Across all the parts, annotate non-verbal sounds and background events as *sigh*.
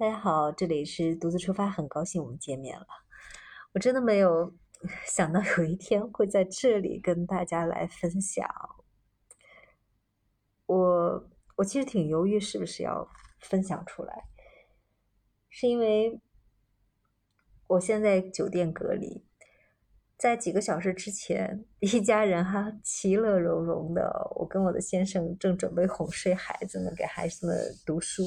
大家好，这里是独自出发，很高兴我们见面了。我真的没有 *laughs* 想到有一天会在这里跟大家来分享。我我其实挺犹豫是不是要分享出来，是因为我现在酒店隔离，在几个小时之前，一家人哈其乐融融的，我跟我的先生正准备哄睡孩子们，给孩子们读书。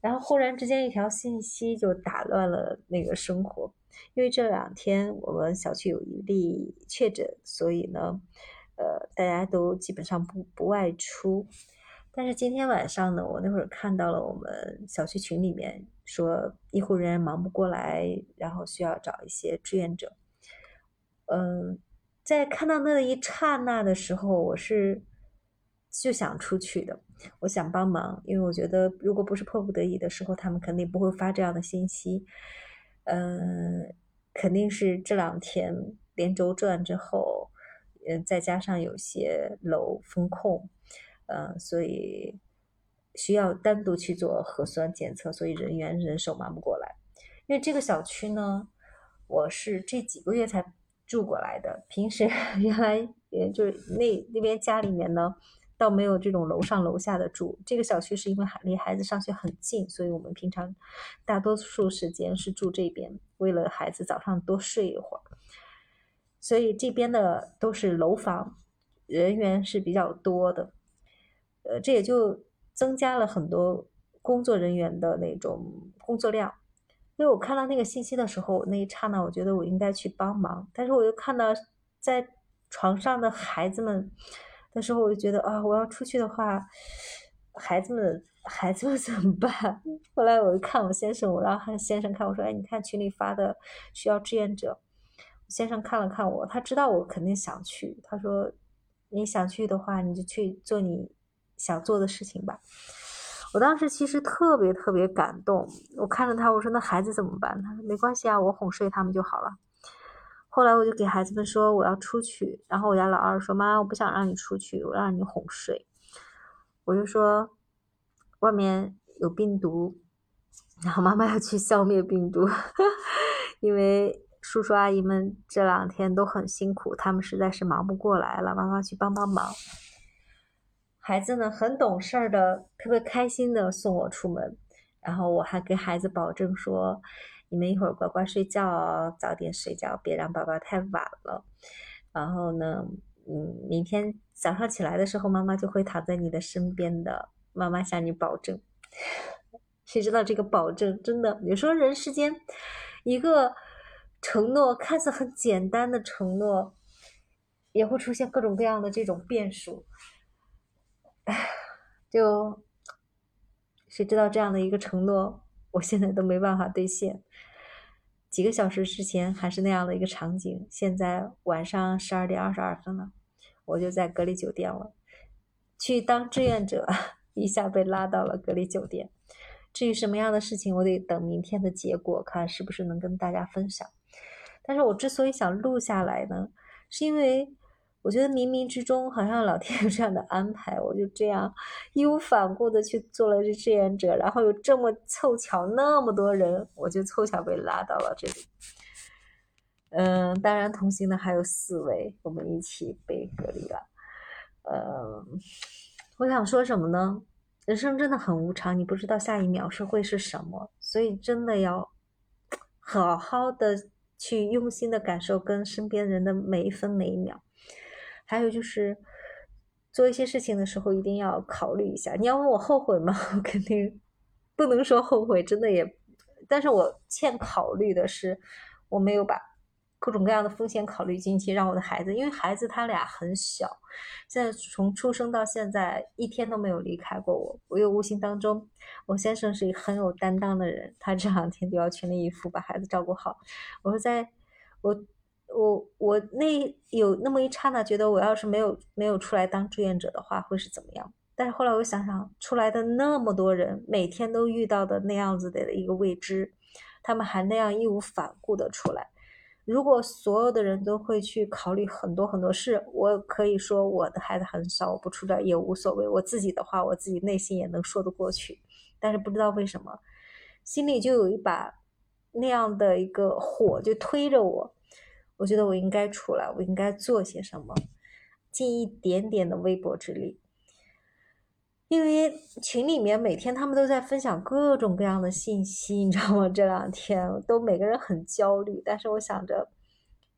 然后忽然之间，一条信息就打乱了那个生活。因为这两天我们小区有一例确诊，所以呢，呃，大家都基本上不不外出。但是今天晚上呢，我那会儿看到了我们小区群里面说，医护人员忙不过来，然后需要找一些志愿者。嗯，在看到那一刹那的时候，我是。就想出去的，我想帮忙，因为我觉得如果不是迫不得已的时候，他们肯定不会发这样的信息。嗯，肯定是这两天连轴转之后，嗯，再加上有些楼封控，嗯，所以需要单独去做核酸检测，所以人员人手忙不过来。因为这个小区呢，我是这几个月才住过来的，平时 *laughs* 原来也就是那那边家里面呢。倒没有这种楼上楼下的住，这个小区是因为离孩子上学很近，所以我们平常大多数时间是住这边，为了孩子早上多睡一会儿。所以这边的都是楼房，人员是比较多的，呃，这也就增加了很多工作人员的那种工作量。因为我看到那个信息的时候，那一刹那我觉得我应该去帮忙，但是我又看到在床上的孩子们。那时候我就觉得啊，我要出去的话，孩子们孩子们怎么办？*laughs* 后来我就看我先生，我让先生看，我说：“哎，你看群里发的需要志愿者。”先生看了看我，他知道我肯定想去，他说：“你想去的话，你就去做你想做的事情吧。”我当时其实特别特别感动，我看着他，我说：“那孩子怎么办？”他说：“没关系啊，我哄睡他们就好了。”后来我就给孩子们说我要出去，然后我家老二说妈，我不想让你出去，我让你哄睡。我就说外面有病毒，然后妈妈要去消灭病毒，*laughs* 因为叔叔阿姨们这两天都很辛苦，他们实在是忙不过来了，妈妈去帮帮忙。孩子呢很懂事的，特别开心的送我出门，然后我还给孩子保证说。你们一会儿乖乖睡觉哦，早点睡觉，别让宝宝太晚了。然后呢，嗯，明天早上起来的时候，妈妈就会躺在你的身边的。妈妈向你保证。*laughs* 谁知道这个保证真的？有时候人世间一个承诺看似很简单的承诺，也会出现各种各样的这种变数。唉，就谁知道这样的一个承诺？我现在都没办法兑现。几个小时之前还是那样的一个场景，现在晚上十二点二十二分了，我就在隔离酒店了。去当志愿者，一下被拉到了隔离酒店。至于什么样的事情，我得等明天的结果，看是不是能跟大家分享。但是我之所以想录下来呢，是因为。我觉得冥冥之中好像老天有这样的安排，我就这样义无反顾的去做了这志愿者，然后有这么凑巧那么多人，我就凑巧被拉到了这里。嗯，当然同行的还有四位，我们一起被隔离了。呃，我想说什么呢？人生真的很无常，你不知道下一秒是会是什么，所以真的要好好的去用心的感受跟身边人的每一分每一秒。还有就是，做一些事情的时候一定要考虑一下。你要问我后悔吗？*laughs* 我肯定不能说后悔，真的也。但是我欠考虑的是，我没有把各种各样的风险考虑进去，让我的孩子，因为孩子他俩很小，现在从出生到现在一天都没有离开过我。我又无形当中，我先生是一个很有担当的人，他这两天就要全力以赴把孩子照顾好。我说在，我。我我那有那么一刹那，觉得我要是没有没有出来当志愿者的话，会是怎么样？但是后来我想想，出来的那么多人，每天都遇到的那样子的一个未知，他们还那样义无反顾的出来。如果所有的人都会去考虑很多很多事，我可以说我的孩子很少，我不出来也无所谓。我自己的话，我自己内心也能说得过去。但是不知道为什么。心里就有一把那样的一个火，就推着我。我觉得我应该出来，我应该做些什么，尽一点点的微薄之力。因为群里面每天他们都在分享各种各样的信息，你知道吗？这两天都每个人很焦虑，但是我想着，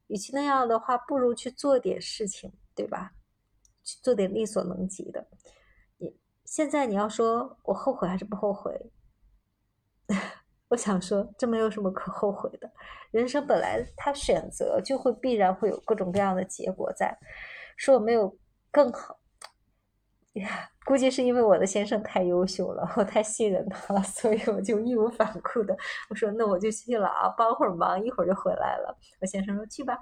与其那样的话，不如去做点事情，对吧？去做点力所能及的。你现在你要说我后悔还是不后悔？我想说，这没有什么可后悔的。人生本来他选择就会必然会有各种各样的结果在，说我没有更好。呀，估计是因为我的先生太优秀了，我太信任他了，所以我就义无反顾的我说那我就去了啊，帮会儿忙，一会儿就回来了。我先生说去吧。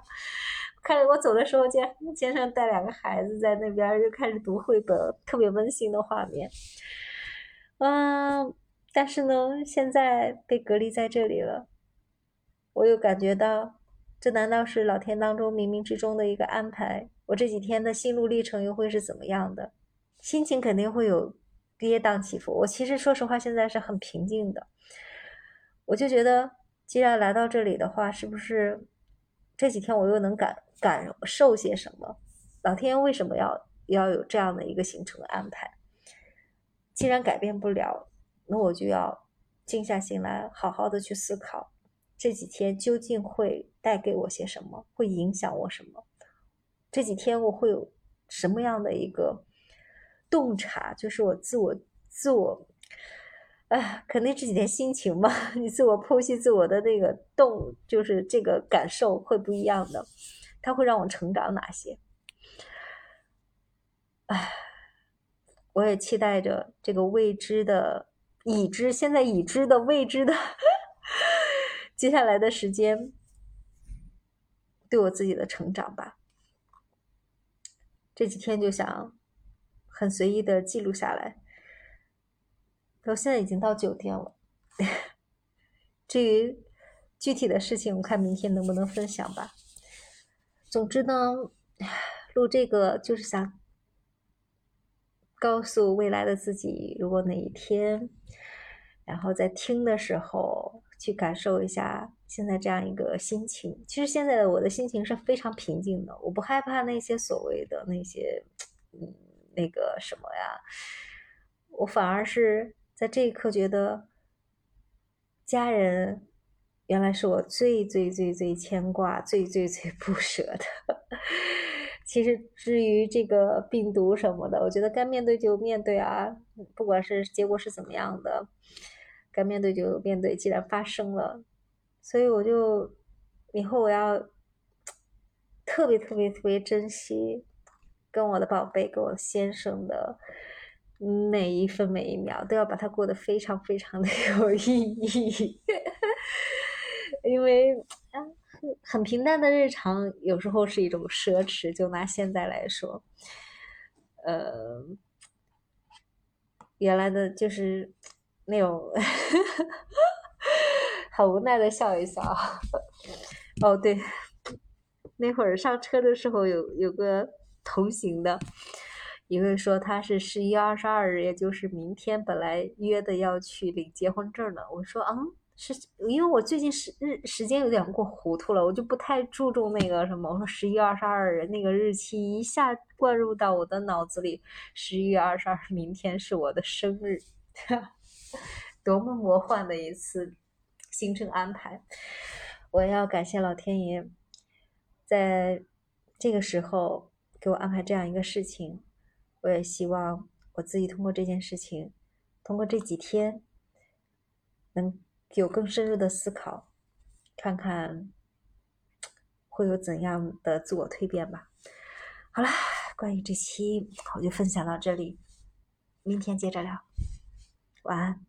看着我走的时候，见先生带两个孩子在那边就开始读绘本，特别温馨的画面。嗯，但是呢，现在被隔离在这里了，我又感觉到，这难道是老天当中冥冥之中的一个安排？我这几天的心路历程又会是怎么样的？心情肯定会有跌宕起伏。我其实说实话，现在是很平静的。我就觉得，既然来到这里的话，是不是这几天我又能感感受些什么？老天为什么要要有这样的一个行程安排？既然改变不了，那我就要静下心来，好好的去思考这几天究竟会带给我些什么，会影响我什么？这几天我会有什么样的一个？洞察就是我自我自我，哎，肯定这几天心情嘛，*laughs* 你自我剖析自我的那个动，就是这个感受会不一样的，它会让我成长哪些？哎，我也期待着这个未知的、已知、现在已知的未知的，*laughs* 接下来的时间，对我自己的成长吧。这几天就想。很随意的记录下来，我现在已经到酒店了。至于具体的事情，我看明天能不能分享吧。总之呢，录这个就是想告诉未来的自己，如果哪一天，然后在听的时候，去感受一下现在这样一个心情。其实现在的我的心情是非常平静的，我不害怕那些所谓的那些，嗯。那个什么呀，我反而是在这一刻觉得，家人原来是我最最最最牵挂、最最最 *laughs* 不舍的。其实至于这个病毒什么的，我觉得该面对就面对啊，不管是结果是怎么样的，该面对就面对。既然发生了，所以我就以后我要特别特别特别珍惜。跟我的宝贝，跟我先生的每一分每一秒，都要把它过得非常非常的有意义。*laughs* 因为很平淡的日常，有时候是一种奢侈。就拿现在来说，呃，原来的就是那种很无奈的笑一笑。哦，对，那会儿上车的时候有有个。同行的一位说他是十一月二十二日，也就是明天，本来约的要去领结婚证的。我说，嗯，是因为我最近时日时间有点过糊涂了，我就不太注重那个什么。我说十一月二十二日那个日期一下灌入到我的脑子里，十一月二十二明天是我的生日，*laughs* 多么魔幻的一次行程安排！我要感谢老天爷，在这个时候。给我安排这样一个事情，我也希望我自己通过这件事情，通过这几天，能有更深入的思考，看看会有怎样的自我蜕变吧。好了，关于这期我就分享到这里，明天接着聊，晚安。